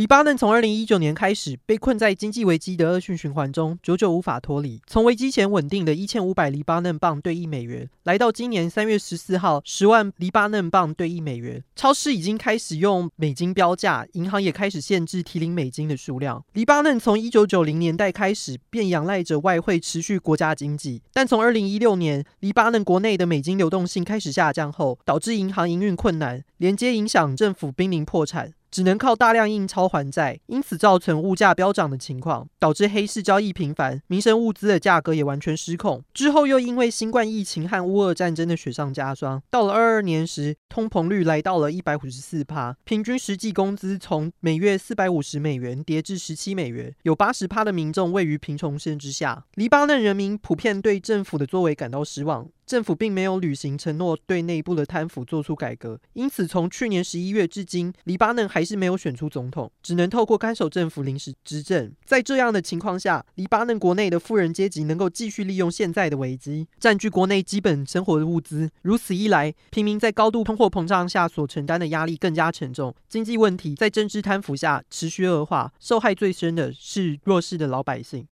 黎巴嫩从二零一九年开始被困在经济危机的恶性循环中，久久无法脱离。从危机前稳定的一千五百黎巴嫩镑兑一美元，来到今年三月十四号十万黎巴嫩镑兑一美元。超市已经开始用美金标价，银行也开始限制提领美金的数量。黎巴嫩从一九九零年代开始便仰赖着外汇持续国家经济，但从二零一六年黎巴嫩国内的美金流动性开始下降后，导致银行营运困难，连接影响政府濒临破产。只能靠大量印钞还债，因此造成物价飙涨的情况，导致黑市交易频繁，民生物资的价格也完全失控。之后又因为新冠疫情和乌俄战争的雪上加霜，到了二二年时，通膨率来到了一百五十四趴，平均实际工资从每月四百五十美元跌至十七美元，有八十趴的民众位于贫穷线之下。黎巴嫩人民普遍对政府的作为感到失望。政府并没有履行承诺，对内部的贪腐做出改革，因此从去年十一月至今，黎巴嫩还是没有选出总统，只能透过看守政府临时执政。在这样的情况下，黎巴嫩国内的富人阶级能够继续利用现在的危机，占据国内基本生活的物资。如此一来，平民在高度通货膨胀下所承担的压力更加沉重，经济问题在政治贪腐下持续恶化，受害最深的是弱势的老百姓。